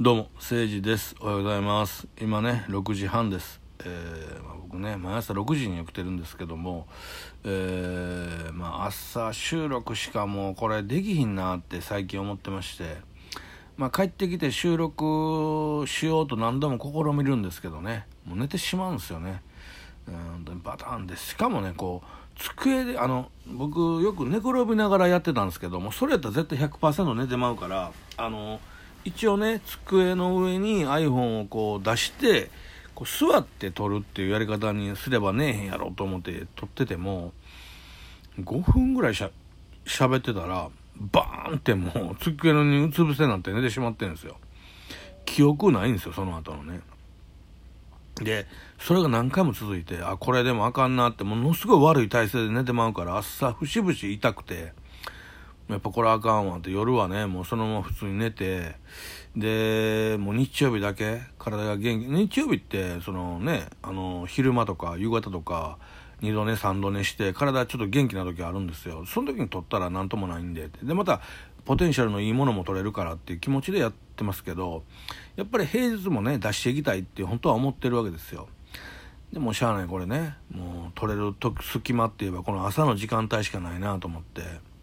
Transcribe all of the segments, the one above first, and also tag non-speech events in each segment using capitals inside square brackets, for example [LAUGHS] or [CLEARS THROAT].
どうも、誠治です。おはようございます。今ね、6時半です。えーまあ、僕ね、毎朝6時に起きてるんですけども、えーまあ、朝収録しかもうこれできひんなって最近思ってまして、まあ、帰ってきて収録しようと何度も試みるんですけどね、もう寝てしまうんですよね。うん、バタンで、しかもね、こう、机で、あの、僕よく寝転びながらやってたんですけども、それやったら絶対100%寝てまうから、あの、一応ね机の上に iPhone をこう出してこう座って撮るっていうやり方にすればねえへんやろと思って撮ってても5分ぐらいしゃ喋ってたらバーンってもう机の上にうつ伏せになって寝てしまってるんですよ。記憶ないんですよその後のね。でそれが何回も続いてあこれでもあかんなってものすごい悪い体勢で寝てまうから朝節々痛くて。やっぱこれあかんわって夜はねもうそのまま普通に寝てでもう日曜日だけ体が元気日曜日ってそのねあの昼間とか夕方とか2度寝3度寝して体ちょっと元気な時あるんですよ。その時に取ったら何ともないんででまたポテンシャルのいいものも取れるからっていう気持ちでやってますけどやっぱり平日もね出していきたいって本当は思ってるわけですよ。でもしゃあないこれね。もう取れる時隙間って言えばこの朝の時間帯しかないなと思って。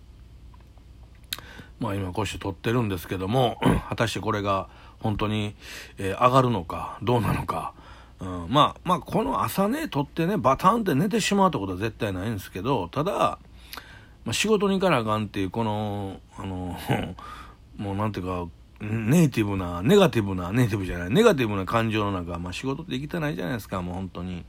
まあ今こうして撮ってるんですけども [CLEARS THROAT] 果たしてこれが本当に、えー上がるのかどうなのか、うん、まあまあこの朝ね撮ってねバタンって寝てしまうってことは絶対ないんですけどただ、まあ、仕事に行かなあかんっていうこのあの [LAUGHS] もうなんていうかネイティブなネガティブなネイティブじゃないネガティブな感情の中、まあ、仕事って生きてないじゃないですかもう本当に。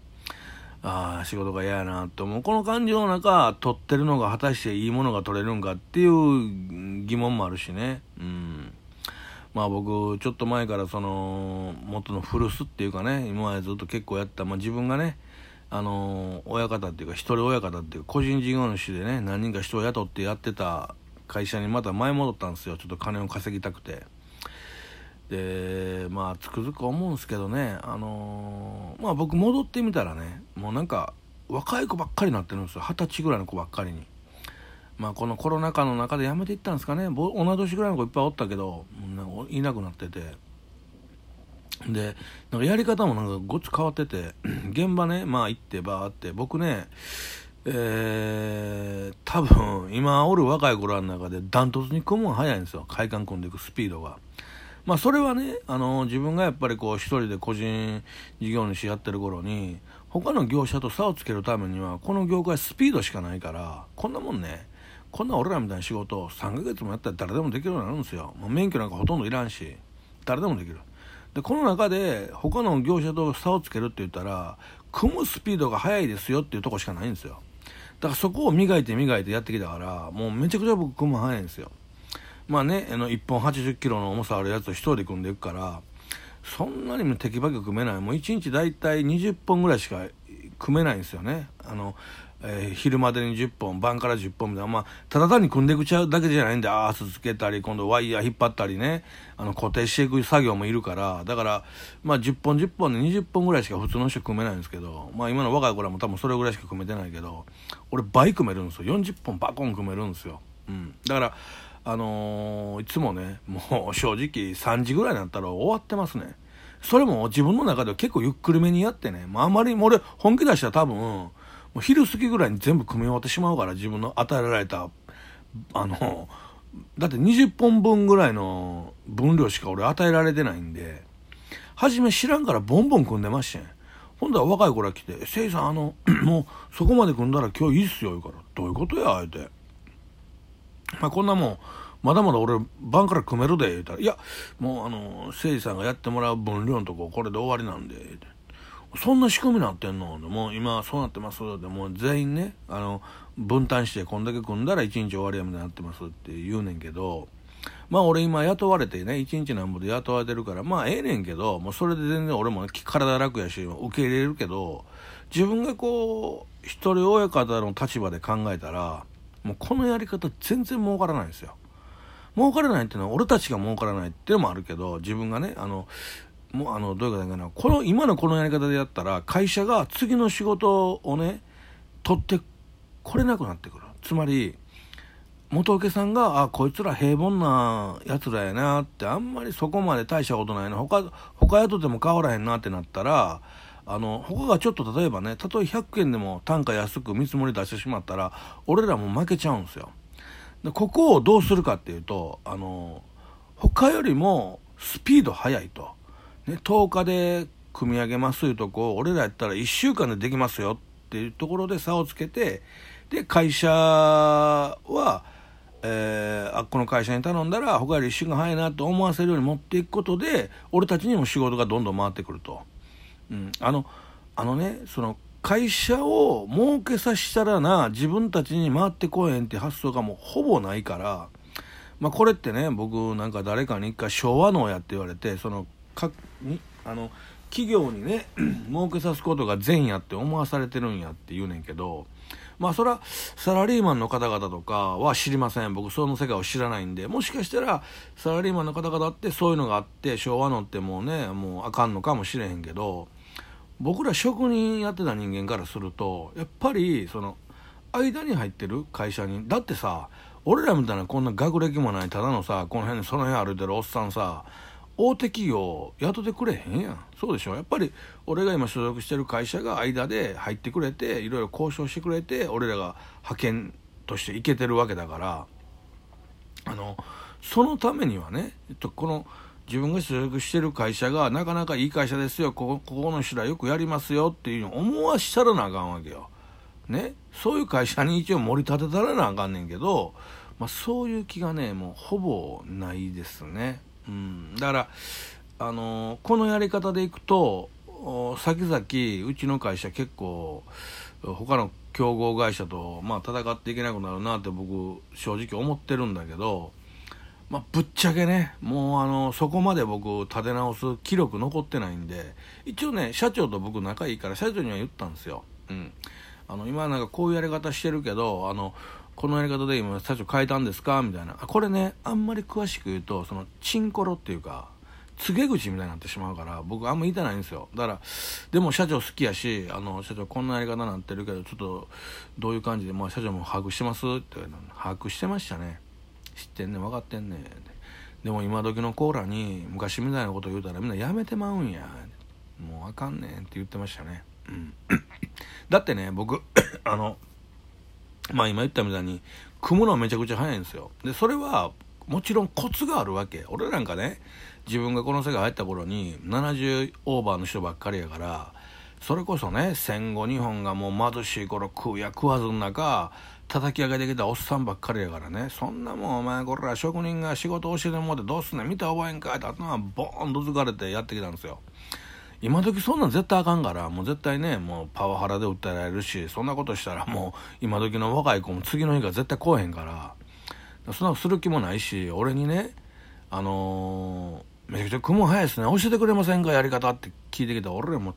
ああ仕事が嫌やなと思う。この感情の中撮ってるのが果たしていいものが撮れるんかっていう疑問もあるしね。うん。まあ僕ちょっと前からその元の古巣っていうかね今までずっと結構やった、まあ、自分がねあの親方っていうか一人親方っていう個人事業主でね何人か人を雇ってやってた会社にまた前戻ったんですよ。ちょっと金を稼ぎたくて。でまあつくづく思うんですけどねあのーまあ僕戻ってみたらねもうなんか若い子ばっかりになってるんですよ。二十歳ぐらいの子ばっかりに。まあこのコロナ禍の中で辞めていったんですかね。同い年ぐらいの子いっぱいおったけどいなくなってて。でなんかやり方もなんかごっつ変わってて [CLEARS THROAT] 現場ねまあ行ってバーって僕ねえー、多分今おる若い子らの中でダントツに組むのが早いんですよ。快感組んでいくスピードが。まあそれはねあの自分がやっぱりこう一人で個人事業主やってる頃に他の業者と差をつけるためにはこの業界スピードしかないからこんなもんねこんな俺らみたいな仕事を3ヶ月もやったら誰でもできるようになるんですよ、もう免許なんかほとんどいらんし誰でもできる。でこの中で他の業者と差をつけるって言ったら組むスピードが速いですよっていうとこしかないんですよ。だからそこを磨いて磨いてやってきたからもうめちゃくちゃ僕組む早いんですよ。まあねあの1本80キロの重さあるやつを1人で組んでいくからそんなにもテキパキ組めない。もう1日大体20本ぐらいしか組めないんですよね。あの、えー昼までに10本晩から10本みたいな。まあただ単に組んでいくちゃうだけじゃないんでアースつけたり今度ワイヤー引っ張ったりね。あの固定していく作業もいるから。だからまあ10本10本で20本ぐらいしか普通の人組めないんですけどまあ今の若い子らも多分それぐらいしか組めてないけど俺倍組めるんですよ。40本バコン組めるんですよ、うん、だからあのーいつもねもう正直3時ぐらいになったら終わってますねそれも自分の中では結構ゆっくりめにやってね、まあ、あまり俺本気出したら多分もう昼過ぎぐらいに全部組み終わってしまうから自分の与えられたあのだって20本分ぐらいの分量しか俺与えられてないんで初め知らんからボンボン組んでましたんほんだら若い子ら来て「せいさんあの [CLEARS THROAT] もうそこまで組んだら今日いいっすよ」言うから「どういうことや?」あえて。まあ、こんなもんまだまだ俺晩から組めるで言うたら「いやもうあの誠司さんがやってもらう分量のとここれで終わりなんで」そんな仕組みになってんの?」もう今そうなってます」でもう全員ねあの分担してこんだけ組んだら1日終わりやみたいになってます。って言うねんけど。まあ俺今雇われてね1日なんぼで雇われてるからまあええねんけどもうそれで全然俺もね体楽やし受け入れるけど自分がこう一人親方の立場で考えたらもうこのやり方全然儲からないんですよ。儲からないっていうのは俺たちが儲からないっていうのもあるけど自分がねあのもうあのどういうことかなこの今のこのやり方でやったら会社が次の仕事をね取ってこれなくなってくる。つまり元請けさんが、あ、こいつら平凡な奴らやなって、あんまりそこまで大したことないな、他、他雇っても変わらへんなってなったら、あの、他がちょっと例えばね、たとえ100円でも単価安く見積もり出してしまったら、俺らも負けちゃうんですよ。で、ここをどうするかっていうと、あの、他よりもスピード速いと。ね、10日で組み上げますいうとこ、俺らやったら1週間でできますよっていうところで差をつけて、で、会社は、えー、あこの会社に頼んだら他より1週間早いなと思わせるように持っていくことで俺たちにも仕事がどんどん回ってくると、うん、あのあのねその会社を儲けさせたらな自分たちに回ってこえへんって発想がもうほぼないからまあこれってね僕なんか誰かに一回昭和能やって言われてそのかにあの企業にね [CLEARS THROAT] 儲けさすことが善やって思わされてるんやって言うねんけどまあそれはサラリーマンの方々とかは知りません。僕その世界を知らないんで。もしかしたらサラリーマンの方々ってそういうのがあって昭和のってもうねもうあかんのかもしれへんけど僕ら職人やってた人間からするとやっぱりその間に入ってる会社にだってさ俺らみたいなこんな学歴もないただのさこの辺その辺歩いてるおっさんさ大手企業雇ってくれへんやん。そうでしょ？やっぱり俺が今所属してる会社が間で入ってくれていろいろ交渉してくれて俺らが派遣として行けてるわけだからあのそのためにはねこの自分が所属してる会社がなかなかいい会社ですよこここの人らよくやりますよっていうのを思わしたらなあかんわけよ。ね？そういう会社に一応盛り立てたらなあかんねんけど、まあ、そういう気がねもうほぼないですね。うん、だから、あのこのやり方でいくと先々うちの会社結構他の競合会社と、まあ、戦っていけなくなるなって僕正直思ってるんだけど、まあ、ぶっちゃけねもうあのそこまで僕立て直す記録残ってないんで一応ね社長と僕仲いいから社長には言ったんですよ。うん、あの今なんかこういうやり方してるけどあのこのやり方で今社長変えたんですか？みたいな。これねあんまり詳しく言うとそのチンコロっていうか告げ口みたいになってしまうから僕あんま言いたないんですよ。だからでも社長好きやしあの社長こんなやり方になってるけどちょっとどういう感じで、まあ、社長も把握してます？って把握してましたね。知ってんね分かってんねでも今時のコーラに昔みたいなこと言うたらみんなやめてまうんや。もうあかんねんって言ってましたね。うん。[COUGHS] だってね僕 [COUGHS] あのまあ今言ったみたいに組むのはめちゃくちゃ早いんですよ。でそれはもちろんコツがあるわけ。俺なんかね自分がこの世界入った頃に70オーバーの人ばっかりやからそれこそね戦後日本がもう貧しい頃食うや食わずの中叩き上げてきたおっさんばっかりやからね。そんなもんお前これら職人が仕事教えてもらってどうすんねん。見た覚えんかいって頭ボーンとつかれてやってきたんですよ。今時そんなん絶対あかんからもう絶対ねもうパワハラで訴えられるしそんなことしたらもう今時の若い子も次の日から絶対来へんからそんなする気もないし俺にねあのー、めちゃくちゃ雲早いですね。教えてくれませんかやり方って聞いてきた。俺らも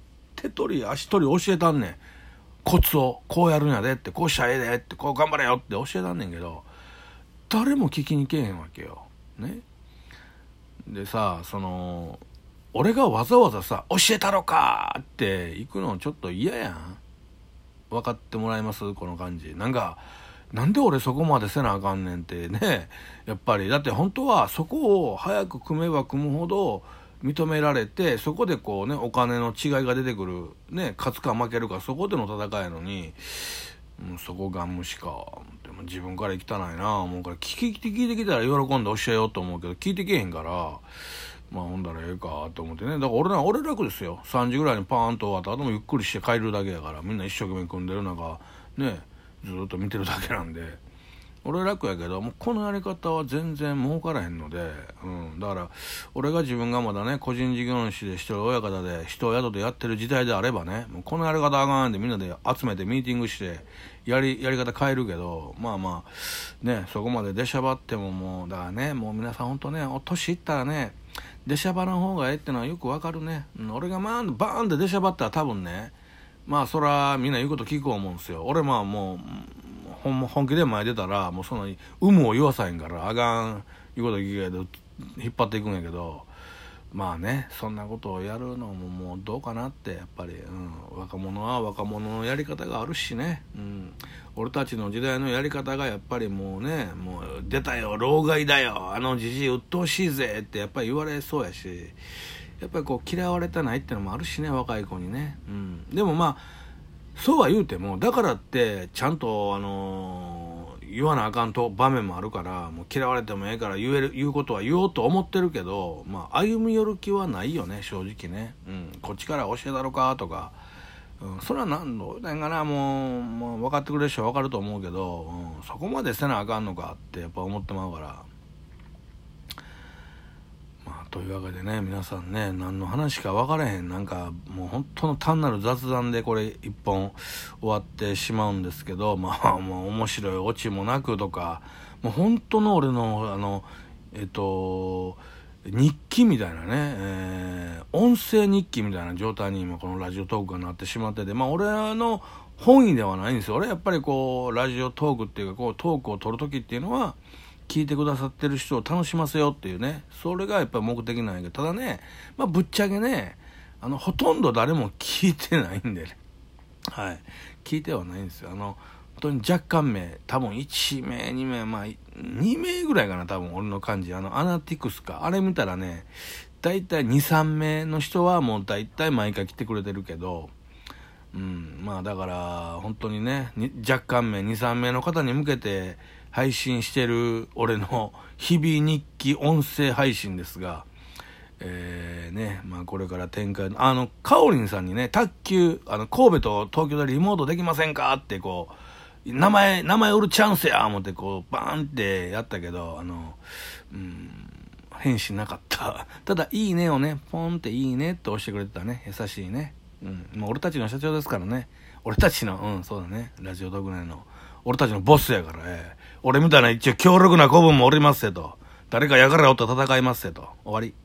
手取り足取り教えたんねんコツをこうやるんやでってこうしたらええでってこう頑張れよって教えたんねんけど誰も聞きに来えへんわけよねでさその俺がわざわざさ、教えたろかって行くのちょっと嫌やん。分かってもらえます？この感じ。なんか、なんで俺そこまでせなあかんねんってね。やっぱり。だって本当はそこを早く組めば組むほど認められて、そこでこうね、お金の違いが出てくる。ね、勝つか負けるかそこでの戦いのに、うん、そこが無視か。でも自分から行きたないな思うから聞き聞いてきたら喜んで教えようと思うけど聞いてけへんからまあほんだらええかと思ってねだから俺な俺楽ですよ3時ぐらいにパーンと終わった後もゆっくりして帰るだけやからみんな一生懸命組んでる中ねずっと見てるだけなんで俺楽やけどもうこのやり方は全然儲からへんので、うん、だから俺が自分がまだね個人事業主で一人親方で人を宿でやってる時代であればねもうこのやり方あかんでみんなで集めてミーティングしてやりやり方変えるけどまあまあねそこまで出しゃばってももうだからねもう皆さんほんとね年いったらね出しゃばらん方がええってのはよくわかるね、うん、俺がまあバーンって出しゃばったら多分ねまあそらみんな言うこと聞く思うんですよ。俺まあもうほんま本気で前出たらもうそんなに有無を言わさへんからあかん言うこと聞けど引っ張っていくんやけどまあねそんなことをやるのももうどうかなってやっぱり、うん、若者は若者のやり方があるしね、うん、俺たちの時代のやり方がやっぱりもうねもう出たよ老害だよあのじじい鬱陶しいぜってやっぱり言われそうやしやっぱりこう嫌われたないってのもあるしね若い子にね、うん、でもまあそうは言うてもだからってちゃんとあのー言わなあかんと場面もあるからもう嫌われてもええから言える言うことは言おうと思ってるけど、まあ、歩み寄る気はないよね正直ね、うん、こっちから教えたろかとか、うん、それは何のなんかなもう、もう分かってくれる人は分かると思うけど、うん、そこまでせなあかんのかってやっぱ思ってまうから。というわけでね皆さんね何の話か分からへん。なんかもう本当の単なる雑談でこれ一本終わってしまうんですけど [LAUGHS] まあもう面白いオチもなくとかもう本当の俺のあのえっと日記みたいなね、えー、音声日記みたいな状態に今このラジオトークがなってしまっててまあ俺の本意ではないんですよ。俺やっぱりこうラジオトークっていうかこうトークを取る時っていうのは聞いてくださってる人を楽しませようっていうね。それがやっぱり目的なんやけど。ただね、まあ、ぶっちゃけねあのほとんど誰も聞いてないんでね。[LAUGHS] はい。聞いてはないんですよ。あの本当に若干名多分1名2名まあ2名ぐらいかな多分俺の感じ。あのアナティクスか。あれ見たらね大体23名の人はもう大体毎回来てくれてるけど。うん、まあだから本当にね若干名23名の方に向けて配信してる俺の日々日記音声配信ですが、えー、ね、まあこれから展開、あの、かおりんさんにね、卓球、あの、神戸と東京でリモートできませんかってこう、名前、名前売るチャンスや思ってこう、バーンってやったけど、あの、うん、返信なかった。[LAUGHS] ただ、いいねをね、ポンっていいねって押してくれてたね。優しいね。うん。まあ、俺たちの社長ですからね。俺たちの、うん、そうだね。ラジオ特内の。俺たちのボスやから、えー、俺みたいな一応強力な子分もおりますせと。誰かやからおったら戦いますせと。終わり。